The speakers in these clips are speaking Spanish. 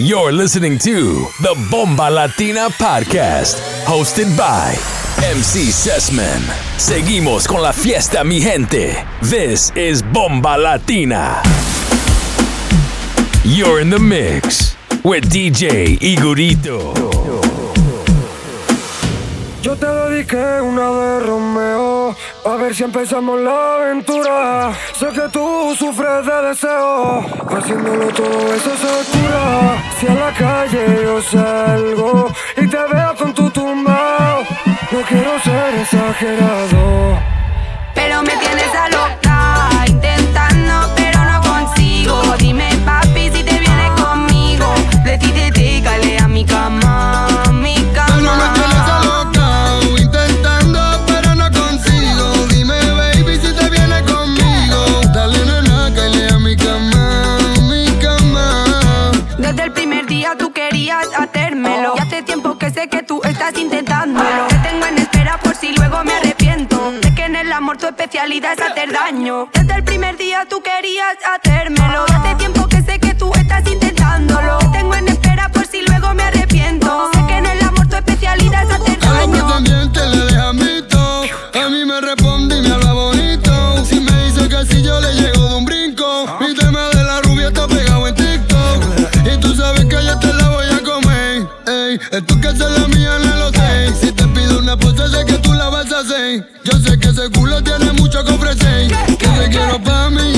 You're listening to the Bomba Latina Podcast, hosted by MC Sessman. Seguimos con la fiesta, mi gente. This is Bomba Latina. You're in the mix with DJ Igorito. Yo te dediqué una de Romeo, a ver si empezamos la aventura. Sé que tú sufres de deseo, haciéndolo todo eso se cura. Si a la calle yo salgo y te veo con tu tumbao, no quiero ser exagerado. Pero me tienes que estás intentándolo. Te tengo en espera por si luego me arrepiento. Sé que en el amor tu especialidad es hacer daño. Desde el primer día tú querías hacérmelo. Y hace tiempo que sé que tú estás intentándolo. Te tengo en espera por si luego me arrepiento. Sé que en el amor tu especialidad es hacer A daño. pretendientes le deja mito. A mí me responde y me habla bonito. Si me dice que si yo le llego de un brinco. Mi tema de la rubia está pegado en TikTok. Y tú sabes que yo te la voy a comer. Ey, es tú que se culo tiene mucho que ofrecer. Que te quiero pa' mí, pa' mí.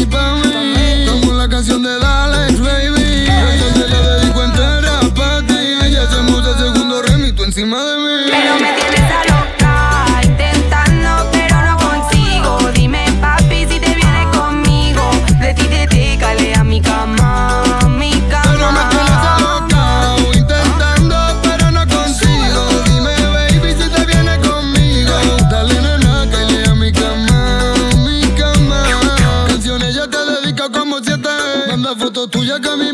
Ella camina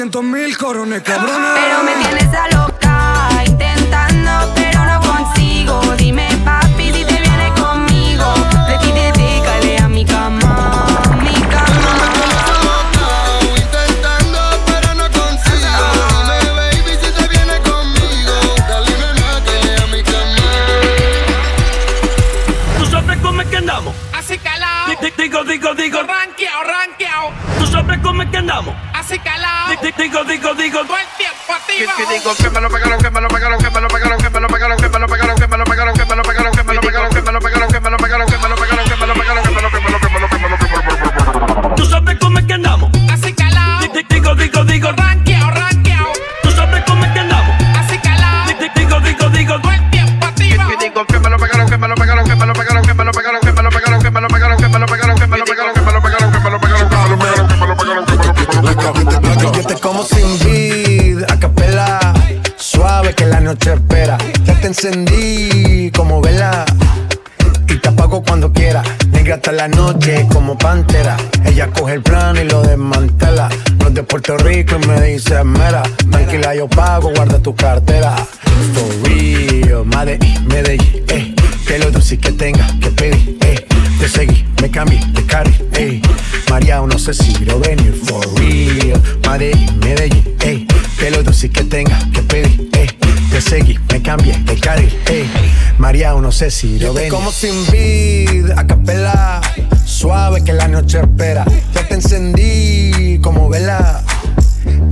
300 mil corones, cabrones. Pero me tiene Digo, digo, todo el tiempo activo. Que digo que me lo pegaron, que me lo pegaron, que me lo pegaron, que me lo pegaron, que me lo pegaron, que me lo pegaron, que me lo pegaron, que me lo pegaron, que me lo pegaron, que me lo pegaron, que me lo pegaron, encendí como vela. Y te apago cuando quiera. Negra hasta la noche como pantera. Ella coge el plano y lo desmantela. No es de Puerto Rico y me dice mera. Tranquila, yo pago, guarda tu cartera. For real, Medellín, Medellín, eh. Que lo otro sí que tenga que pedir, eh. Te seguí, me cambié de carry, eh. María, no sé si quiero venir for real. Medellín, Medellín, eh. Que lo otro sí que tenga que pedir, eh. Te seguí, me cambié de carril, eh. María, no sé si quiero venir. Como sin vid, a capela. Suave que la noche espera. Ya te encendí como vela.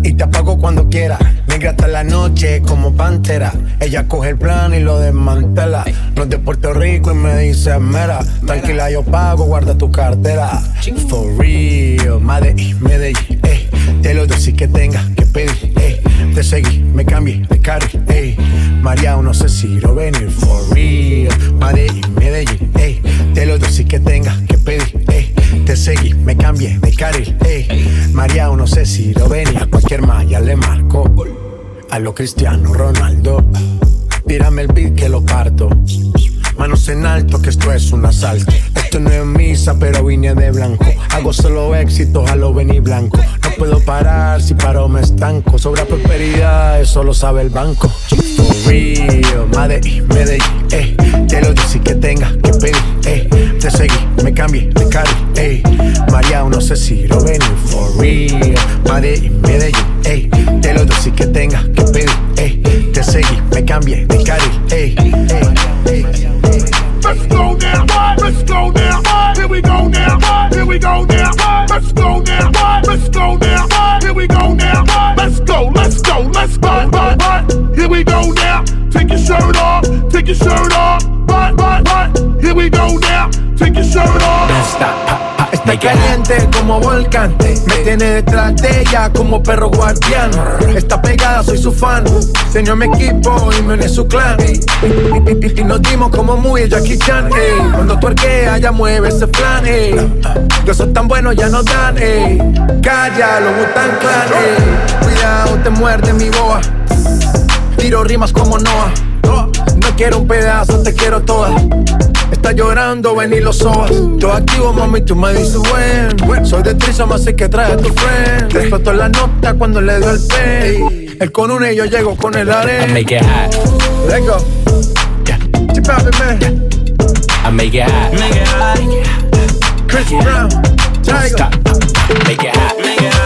Y te apago cuando quiera. Negra hasta la noche como pantera. Ella coge el plan y lo desmantela. No es de Puerto Rico y me dice mera. Tranquila, yo pago, guarda tu cartera. For real, Medellín, Medellín, eh. Te lo doy si que tenga que pedir, eh te seguí, me cambié de carry, ey. María, no sé si lo venir for real. Madrid, Medellín, ey. Te lo doy si que tenga que pedir, ey. Te seguí, me cambié de carril, ey. María, no sé si lo venir. A cualquier malla le marco. A lo Cristiano Ronaldo. Tírame el beat que lo parto. Manos en alto, que esto es un asalto. Esto no es misa, pero vine de blanco. Hago solo éxitos a lo venir blanco puedo parar, si paro me estanco. Sobra prosperidad, eso lo sabe el banco. For real, Made Medellín, eh. Te lo dice que tenga que pedir, eh. Te seguí, me cambié de carril, eh. María, no sé si lo ven, for real. Made Medellín, eh. Te lo dice que tenga que pedir, eh. Te seguí, me cambié de carril, eh. eh, Let's go now, let's go now, here we go now, here we go now, let's go now, let's go, but, but, here we go now. Take your shirt off, take your shirt off, but, but, but, here we go now. Take your shirt off. Está caliente como volcán. Me tiene detrás de ella como perro guardián. Está pegada, soy su fan. Señor mi equipo y me uní su clan. Y nos dimos como muy Jackie Chan. Cuando tú arqueas, ya mueve ese plan. Ey. Yo soy tan bueno, ya no dan. Ey. Calla, lo gustan clan. Ey. Cuidado, te muerde mi boa. Tiro rimas como Noah. No quiero un pedazo, te quiero toda. Está llorando, ven y lo sobas. Yo activo, mami, tú me dices, buen. Soy de Trisom, así que trae a tu friend. Respeto la nota cuando le doy el pen. El con una y yo llego con el arena. I make it hot. Let go. Yeah. Chip man. I make it hot. Make it hot. Chris yeah. Brown. Tiger. Stop. Make it hot. Make it hot.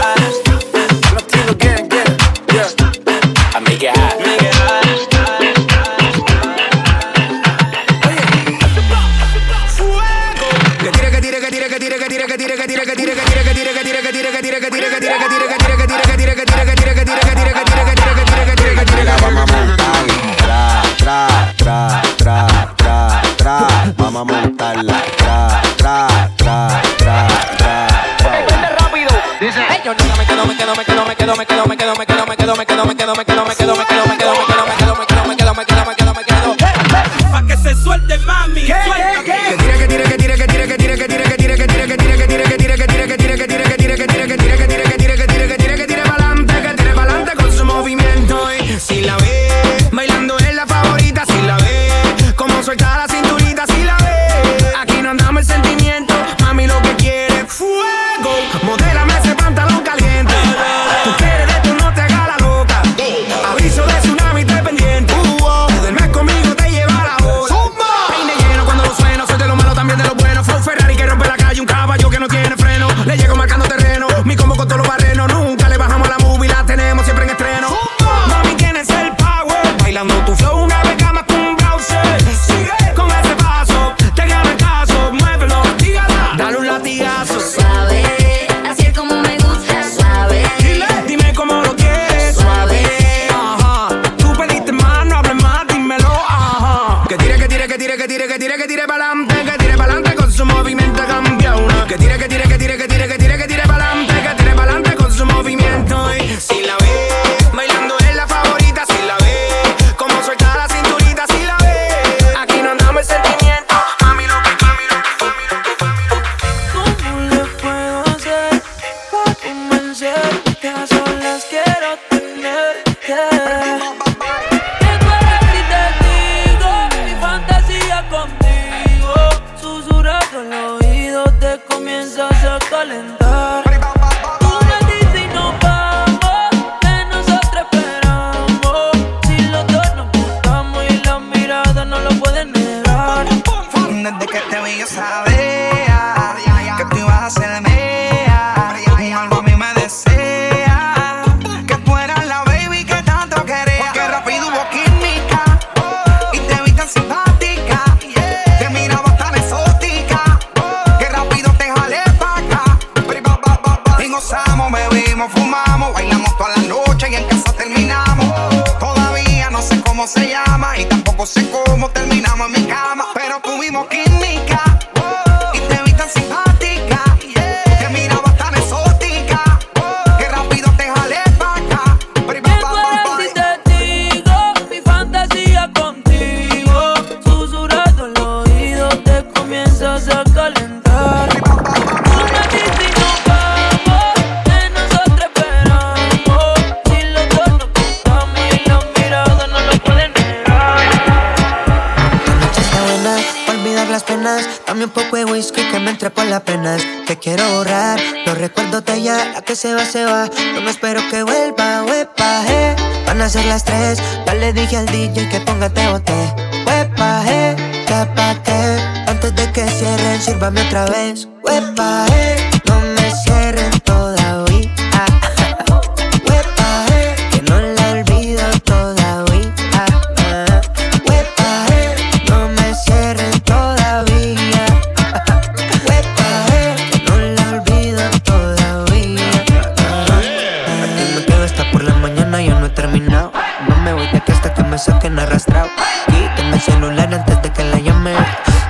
Saquen arrastrado. Quítame el celular antes de que la llame.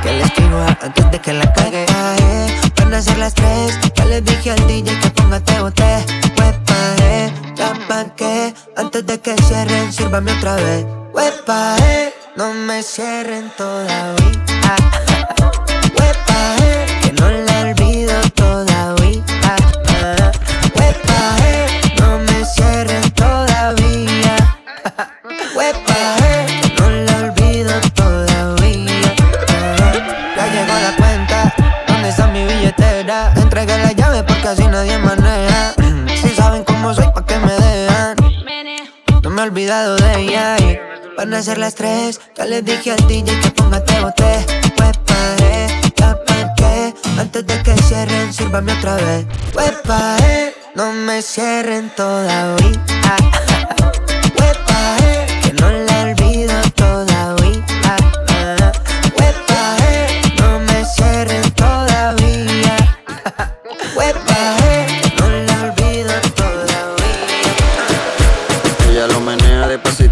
Que le escriba antes de que la cague. Van a ser las tres. Ya le dije al DJ que póngate boté. Huepa, eh, ya pa'. Antes de que cierren, sírvame otra vez. Eh, no me cierren todavía. Así nadie maneja. Si saben cómo soy, pa' que me dejan. No me he olvidado de ella y van a ser las tres. Ya le dije al DJ que póngate boté. Huepa, eh, ya pa' qué. Antes de que cierren, sírvame otra vez. Huepa, eh, no me cierren todavía.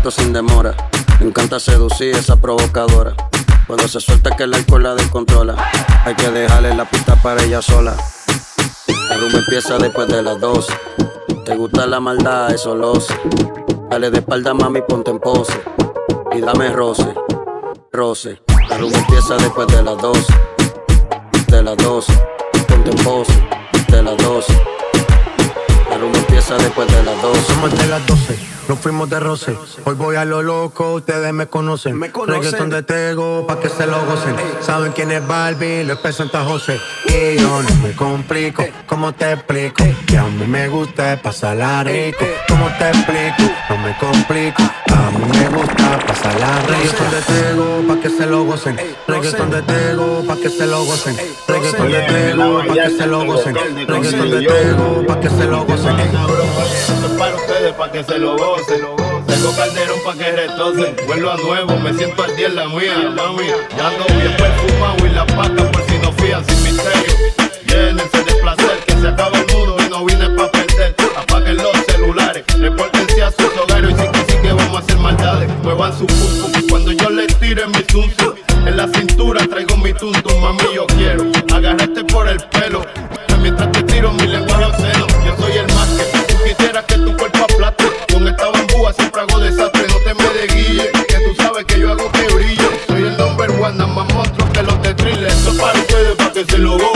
Sin demora. Me encanta seducir esa provocadora. Cuando se suelta que el alcohol la descontrola. Hay que dejarle la pista para ella sola. El rumbo empieza después de las 12. Te gusta la maldad, eso lo sé. Dale de espalda, mami, ponte en pose. Y dame roce, roce. El rumbo empieza después de las 12. De las 12. Ponte en pose. De las 12. El rumbo empieza después de las 12. Somos de las 12, nos fuimos de roce. Hoy voy a lo loco, ustedes me conocen. Me conocen. Reggaeton de Tego, pa' que se lo gocen. Saben quién es Barbie, lo expreso en José. Y yo no me complico, ¿cómo te explico? Que a mí me gusta pasarla rico. ¿Cómo te explico? No me complico. A mí me gusta pasarla rico. Reggaeton de Tego, pa' que se lo gocen. Reggaeton de Tego, pa' que se lo gocen. Reggaeton de Tego, pa' que se lo gocen. Reggaeton de Tego, pa' que se lo gocen. Esto es para ustedes, para que se lo gocen. Tengo calderón para que retocen. Vuelvo a nuevo, me siento al día en la mía, mami. Ya ando bien perfumado y la paca por si no fían sin misterio. Llénense de placer, que se acaba el mundo y no vine pa' perder. Apaguen los celulares, repórtense a sus hogares y sí que sí que vamos a hacer maldades. Muevan su pum cuando yo les tire mi zum. En la cintura traigo mi tuntum, mami, yo quiero agarrarte por el pelo. Lo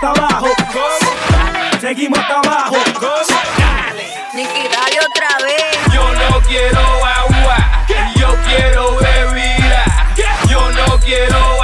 hasta abajo. Seguimos hasta abajo. Dale. Otra vez. Yo no quiero agua. Yo quiero bebida. Yo no quiero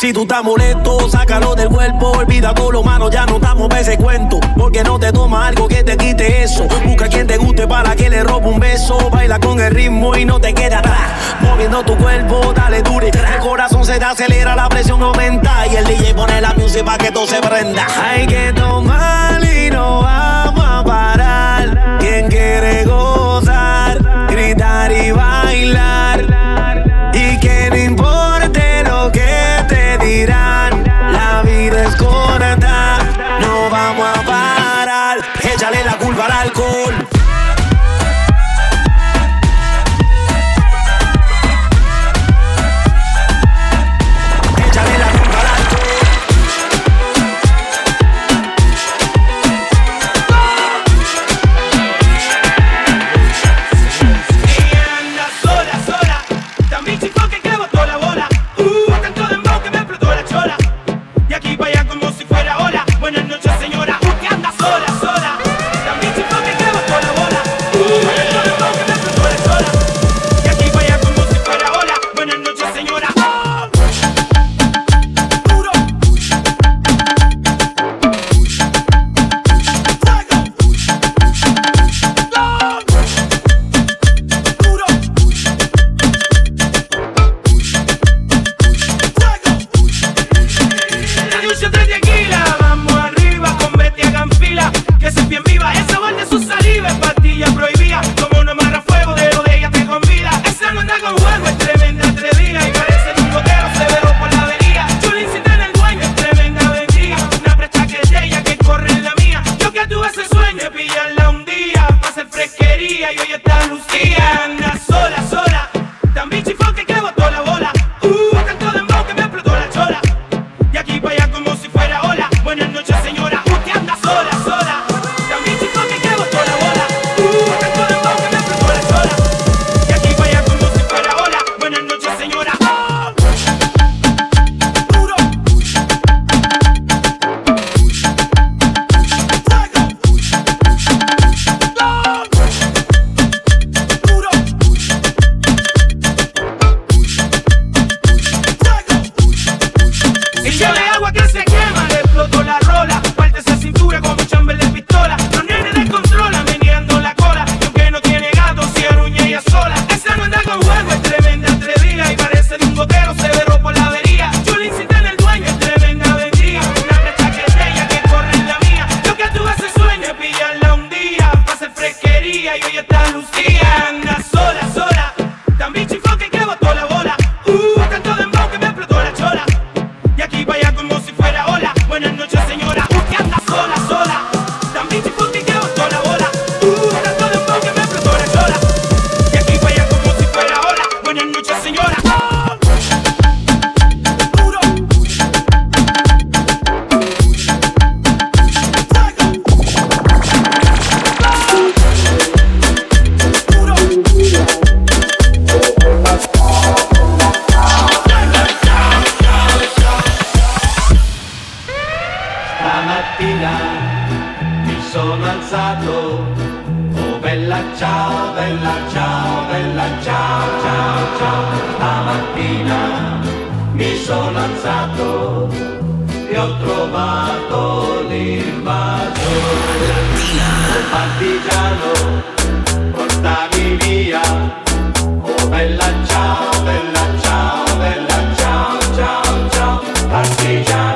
Si tú estás molesto, sácalo del cuerpo. Olvida todo lo malo, ya no damos ese cuento. Porque no te toma algo que te quite eso. Busca quien te guste para que le robe un beso. Baila con el ritmo y no te quede atrás. Moviendo tu cuerpo, dale dure. El corazón se te acelera, la presión aumenta. Y el DJ pone la música para que todo se prenda. Hay que tomar y no vamos a parar. Quien quiere gozar, gritar y bailar. Bella ciao, bella ciao, bella ciao, ciao, ciao. Stamattina mi sono alzato e ho trovato l'invasore. Oh partigiano, portami via. Oh bella ciao, bella ciao, bella ciao, ciao, ciao. Partigiano.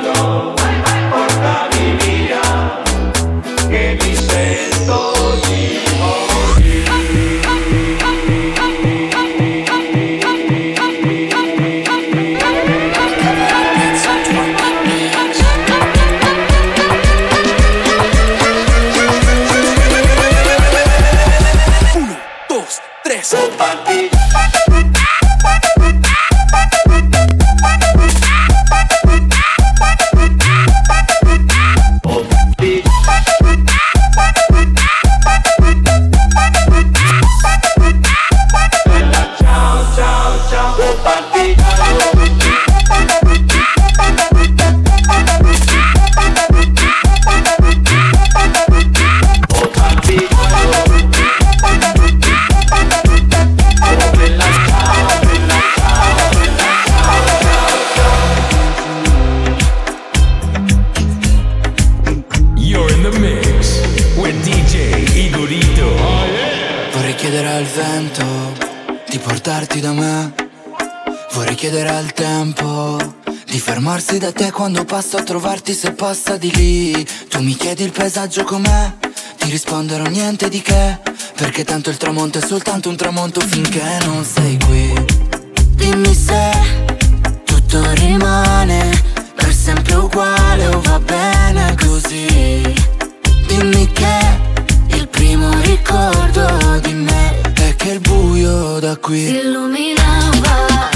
da te quando passo a trovarti se passa di lì. Tu mi chiedi il paesaggio com'è Ti risponderò niente di che. Perché tanto il tramonto è soltanto un tramonto finché non sei qui. Dimmi se tutto rimane Per sempre uguale o va bene così. Dimmi che il primo ricordo di me È che il buio da qui Si illuminava.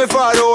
me farou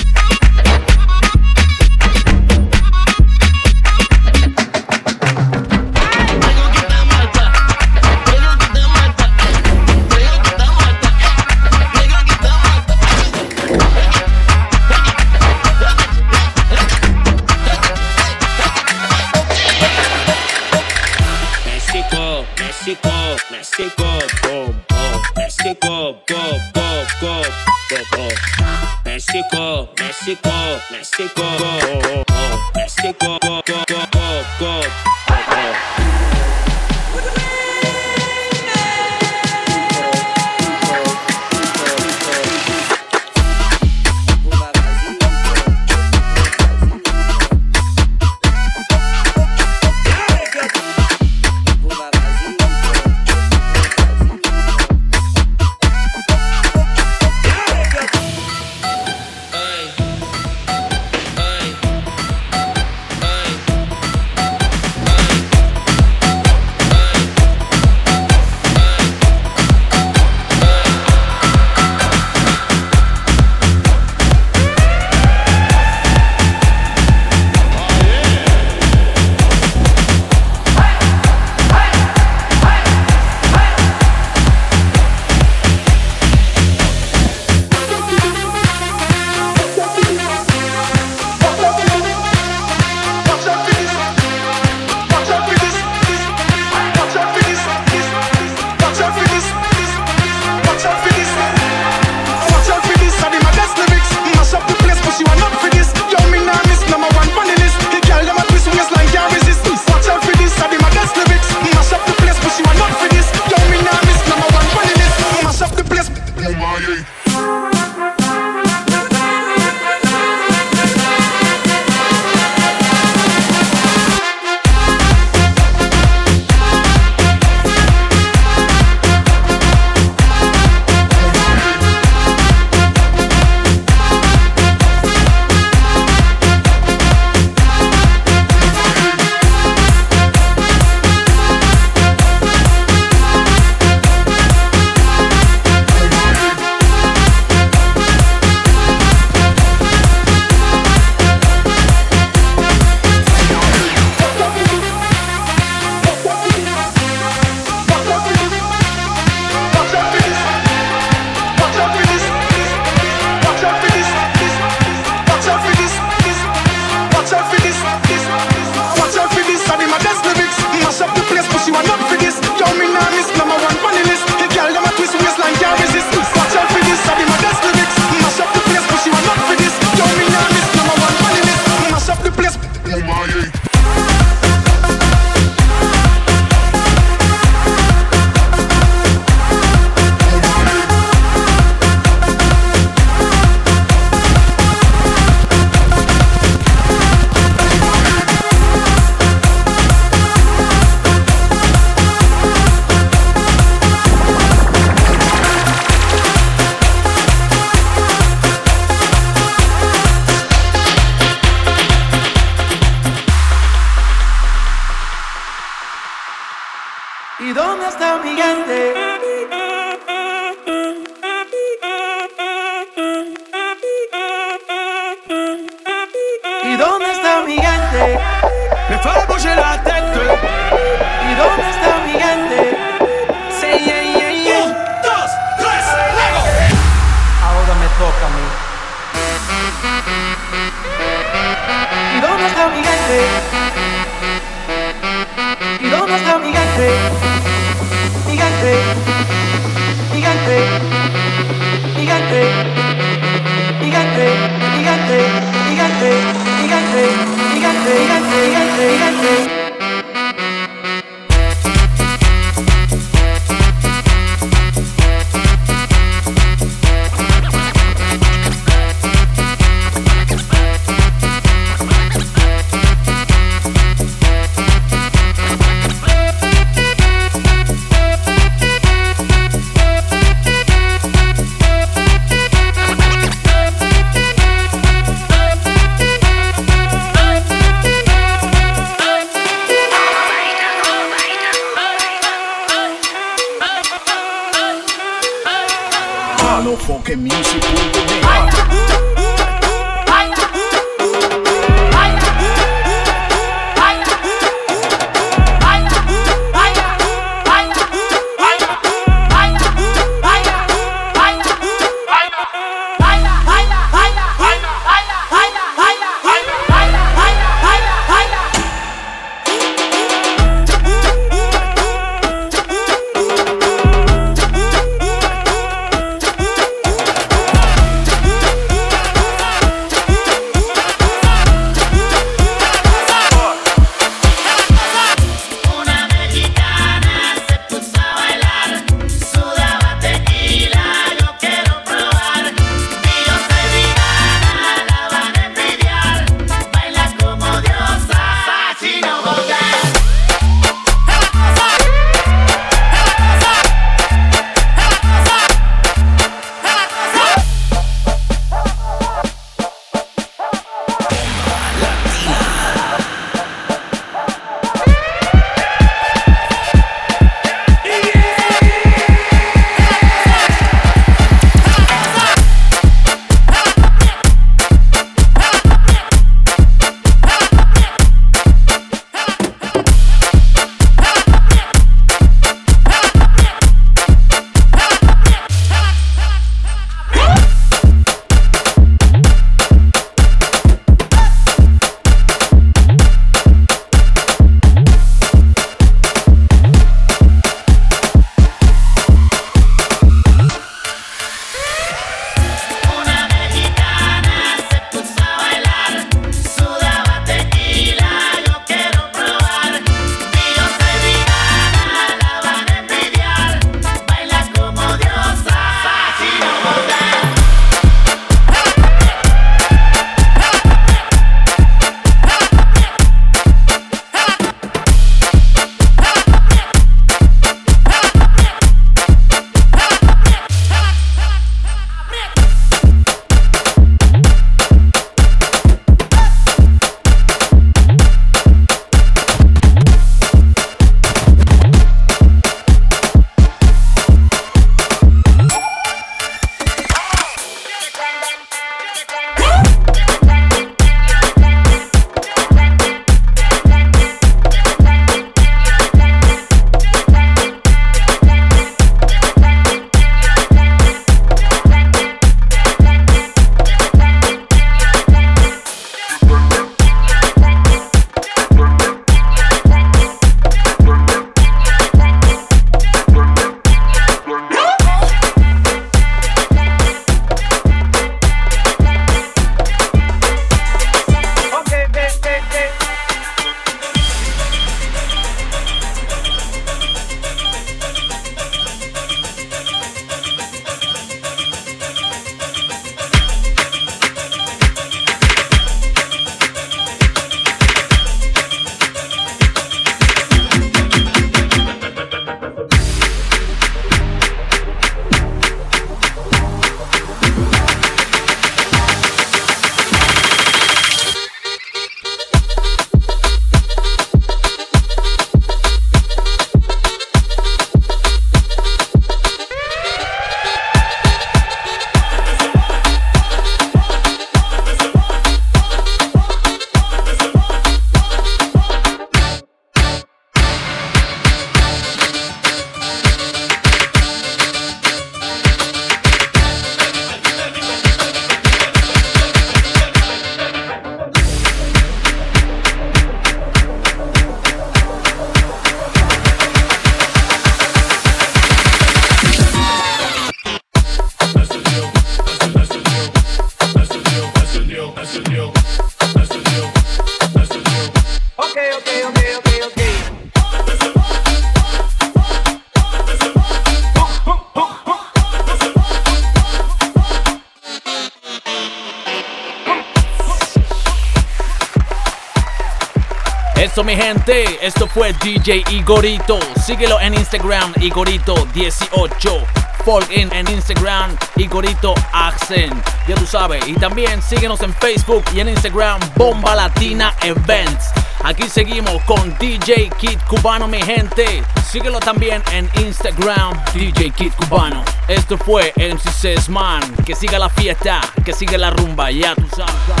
DJ Igorito. Síguelo en Instagram, Igorito18. Follow in en Instagram, Igorito Accent. Ya tú sabes. Y también síguenos en Facebook y en Instagram, Bomba Latina Events. Aquí seguimos con DJ Kid Cubano, mi gente. Síguelo también en Instagram, DJ Kid Cubano. Esto fue MC Sesman. Que siga la fiesta, que siga la rumba, ya tú sabes.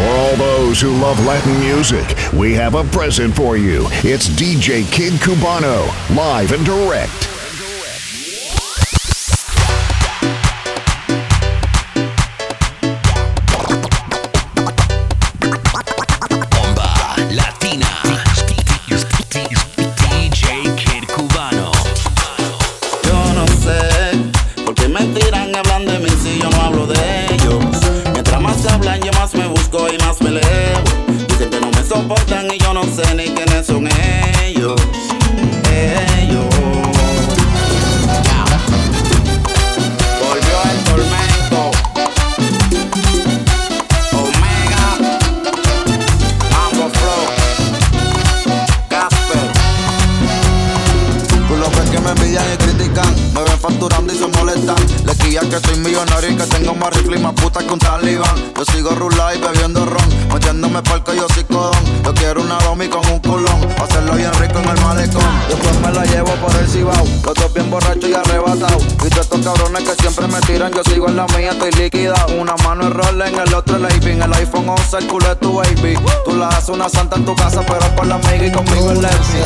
For all those who love Latin music, we have a present for you. It's DJ Kid Cubano, live and direct. El iPhone 11, el culo es tu baby Tú la haces una santa en tu casa Pero con la amiga y conmigo en Lexi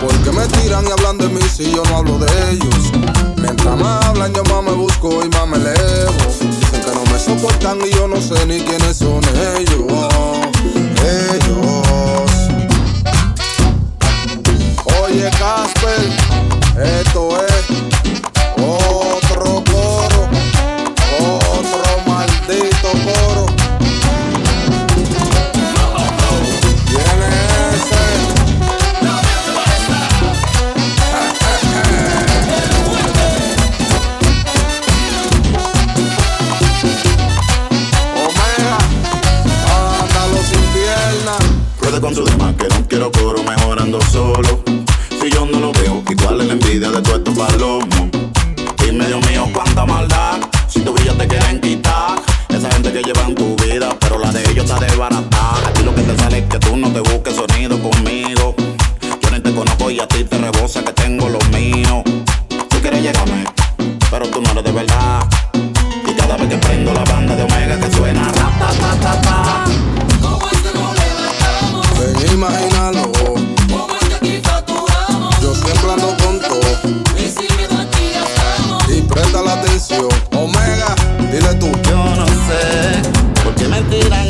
¿Por qué me tiran y hablan de mí si yo no hablo de ellos? Mientras más hablan, yo más me busco y más me elevo. Dicen que no me soportan y yo no sé ni quiénes son ellos. Ellos. Oye, Casper, esto es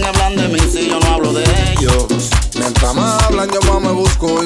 hablan de mí si yo no hablo de ellos. Mientras más hablan, yo más me busco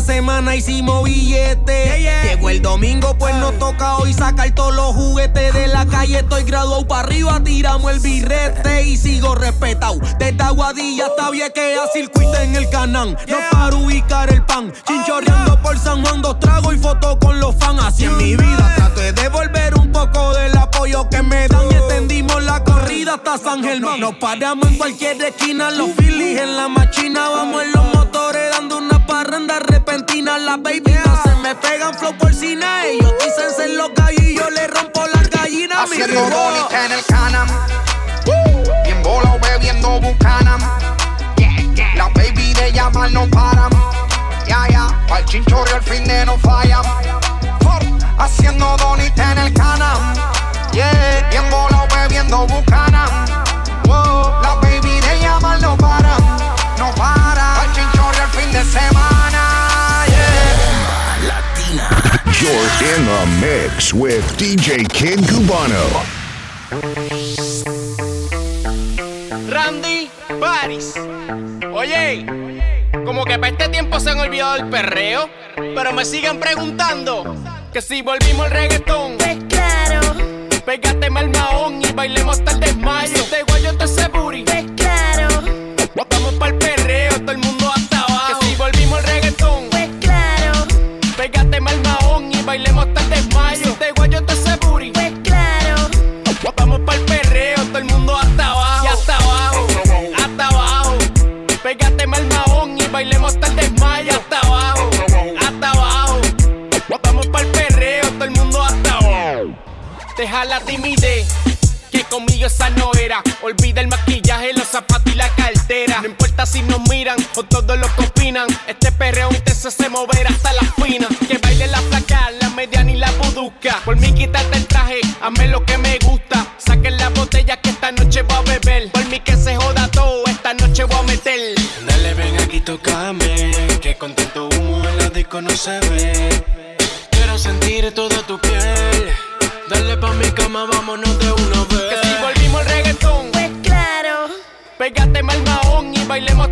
Semana hicimos billetes. Llegó el domingo, pues nos toca hoy sacar todos los juguetes de la calle. Estoy graduado para arriba, tiramos el birrete y sigo respetado. Desde Aguadilla hasta Viequea, circuito en el canán. No para ubicar el pan. Chinchorreando por San Juan, dos tragos y fotos con los fans. Así en mi vida trato de devolver un poco del apoyo que me dan. Y extendimos la corrida hasta San Germán. Nos paramos en cualquier esquina, los Phillies en la machina. Vamos en los motores dando una parranda repentina. Las baby no se me pegan flow por cine. Ellos dicen ser los gallos y yo le rompo las gallinas. Haciendo bonita en el canam. Bien volado bebiendo Buchanan. La baby de llamar no paran. Ya, ya, pa'l chinchorro el fin de no fallan. Haciendo donita en el canam. Yeah, bien volado bebiendo Buchanan. Wow, la baby de llamar no paran. No para. Pa'l chinchorro el fin de semana. You're in the mix with DJ Kid Cubano. Randy Paris. Oye, como que para este tiempo se han olvidado del perreo, pero me siguen preguntando que si volvimos al reggaetón. Pues claro. Pégate mal mahón y bailemos hasta el desmayo. Te guayo te ese booty. Pues Deja la timidez. Que conmigo esa no era. Olvida el maquillaje, los zapatos y la cartera. No importa si nos miran o todos lo que opinan. Este perreo intenso se mover hasta la fina. Que baile la flaca, la mediana y la buduca. Por mí quítate el traje, hazme lo que me gusta. Saquen la botella que esta noche voy a beber. Por mí que se joda todo, esta noche voy a meter. Dale, ven aquí, tócame. Que con tanto humo en la disco no se ve. Quiero sentir toda tu piel. Pa' mi cama, vámonos de una vez. Que si volvimos al reggaetón, pues claro. Pégate mal mahón y bailemos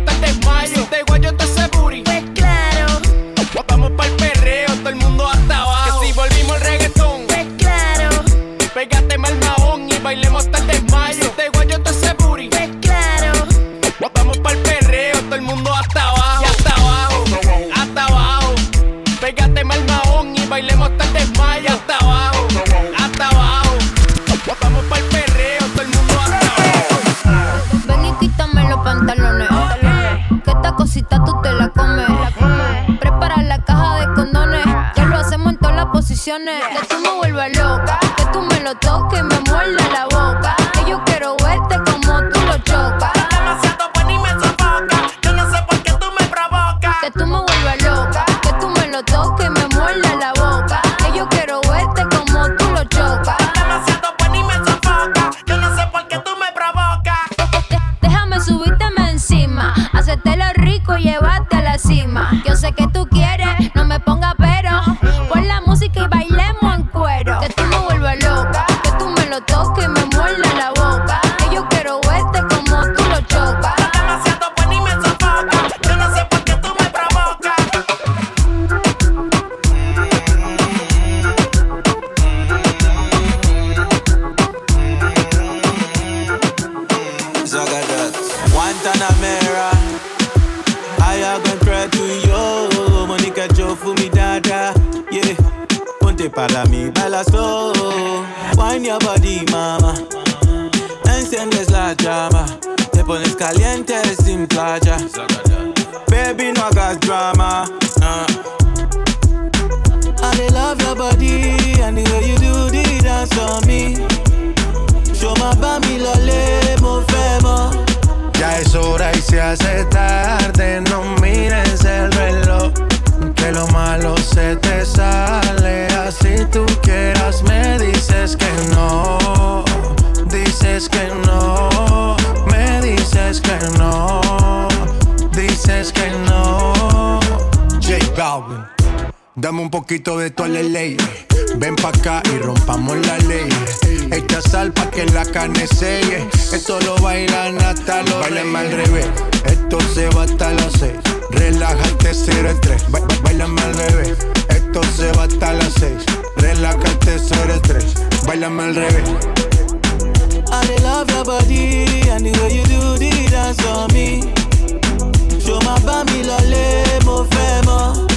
love your body and the way you do the dance. Yo Ya es hora y se hace tarde, no mires el reloj. Que lo malo se te sale, así tú quieras me dices que no, dices que no, me dices que no, dices que no. J Balvin. Dame un poquito de tu ley. Ven pa' acá y rompamos la ley. Echa sal pa' que la carne selle. Esto lo bailan hasta los Bailame al revés. Esto se va hasta las seis. Relájate, cero estrés. Ba bailame al revés. Esto se va hasta las seis. Relájate, cero estrés. Bailame al revés. I love your body and the way you do the dance on me. Show my bami le mo femo.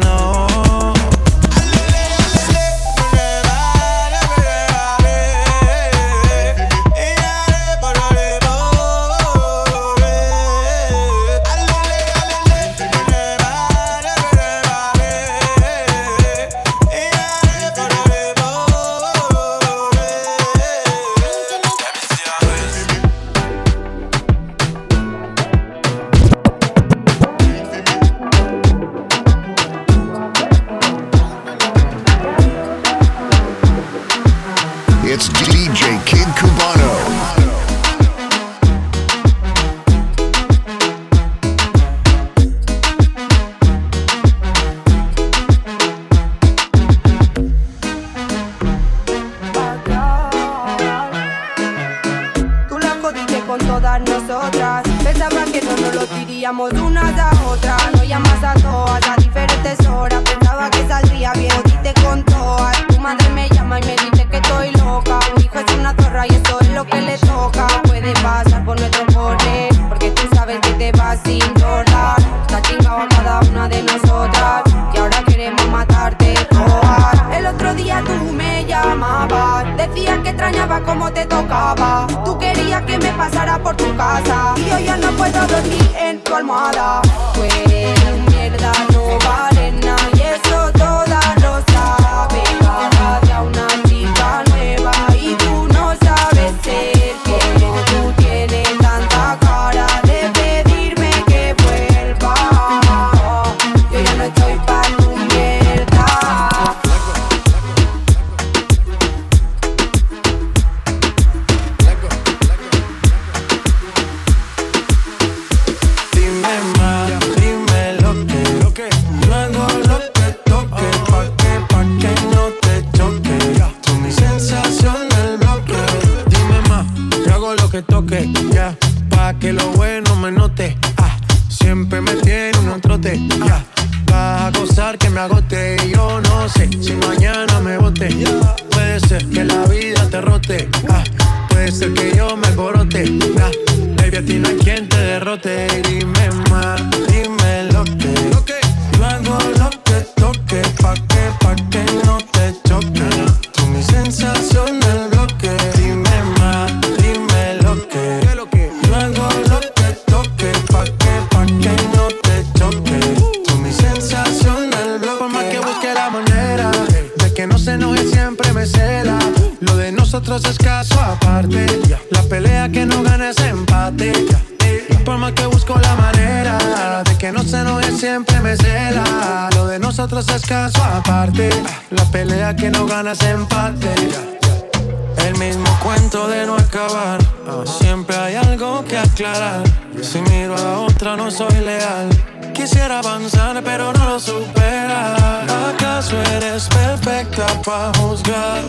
Jodiste con todas nosotras. Pensaba que no nos lo diríamos unas a otras. No llamas a todas a diferentes horas. Pensaba que saldría bien, diste con todas. Tu madre me llama y me dice que estoy loca. Mi hijo es una zorra y eso es lo que le toca. Puede pasar por nuestro cole, porque tú sabes que te vas sin extrañaba cómo te tocaba. Tú querías que me pasara por tu casa. Y yo ya no puedo dormir en tu almohada. Mierda, no vale no gana es empate. El mismo cuento de no acabar. Siempre hay algo que aclarar. Si miro a la otra, no soy leal. Quisiera avanzar, pero no lo supera. ¿Acaso eres perfecta para juzgar?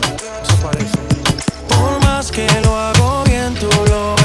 Por más que lo hago bien, tú lo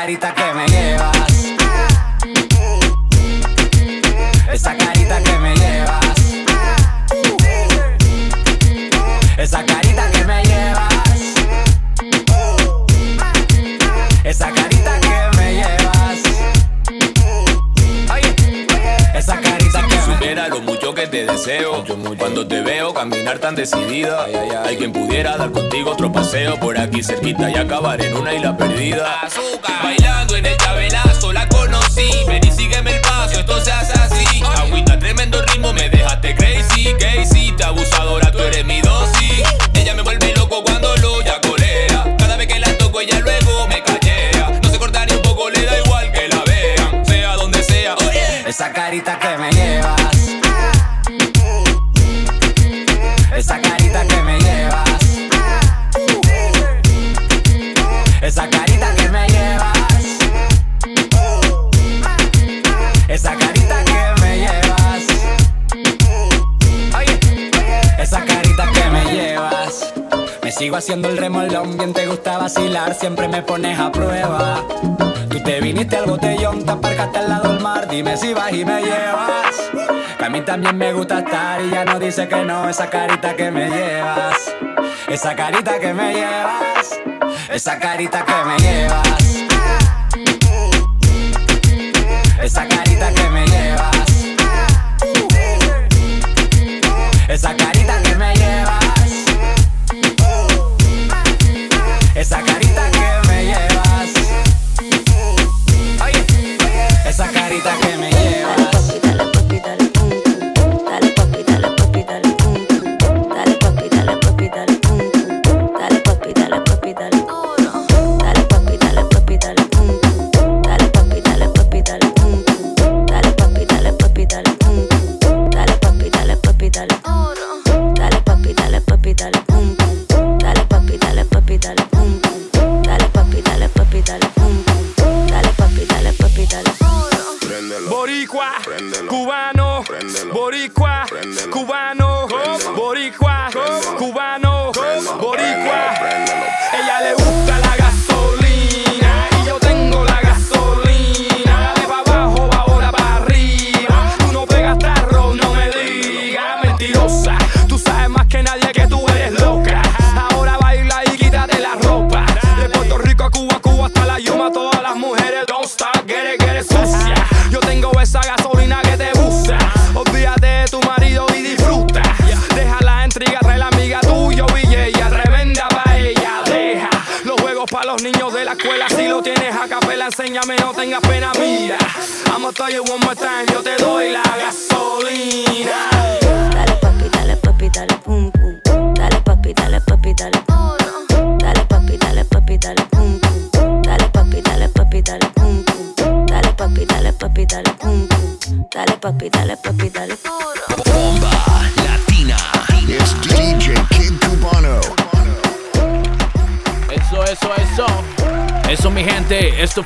esa carita que me llevas. Esa carita que me llevas. Esa carita que me llevas. Esa carita que me llevas. Esa carita que me lo mucho que te deseo. Cuando te veo caminar tan decidida, hay quien pudiera dar contigo otro paseo por aquí cerquita y acabar en una isla perdida. que me llevas. Esa carita que me llevas. Esa carita que me llevas. Esa carita que me llevas. Esa carita que me llevas. Me sigo haciendo el remolón, bien te gusta vacilar, siempre me pones a prueba viniste al botellón, te aparcaste al lado del mar. Dime si vas y me llevas. Que a mí también me gusta estar y ya no dice que no. Esa carita que me llevas. Esa carita que me llevas. Esa carita que me llevas. Esa carita.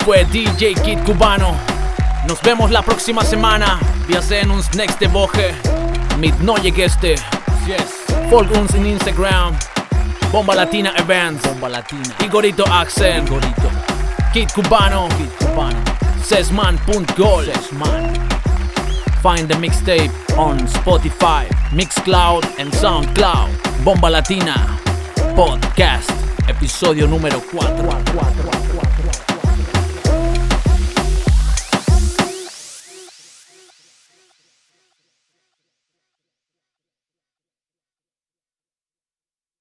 fue DJ Kid Cubano. Nos vemos la próxima semana. Wir sehen uns nächste Woche mit no Gäste. Yes. Folg uns in Instagram. Bomba Latina Events. Bomba Latina. Igorito Axel. Igorito. Kid Cubano. Kid Cubano. Sesman.gold. Sesman. Find the mixtape on Spotify, Mixcloud and Soundcloud. Bomba Latina Podcast. Episodio número 4. 4, 4.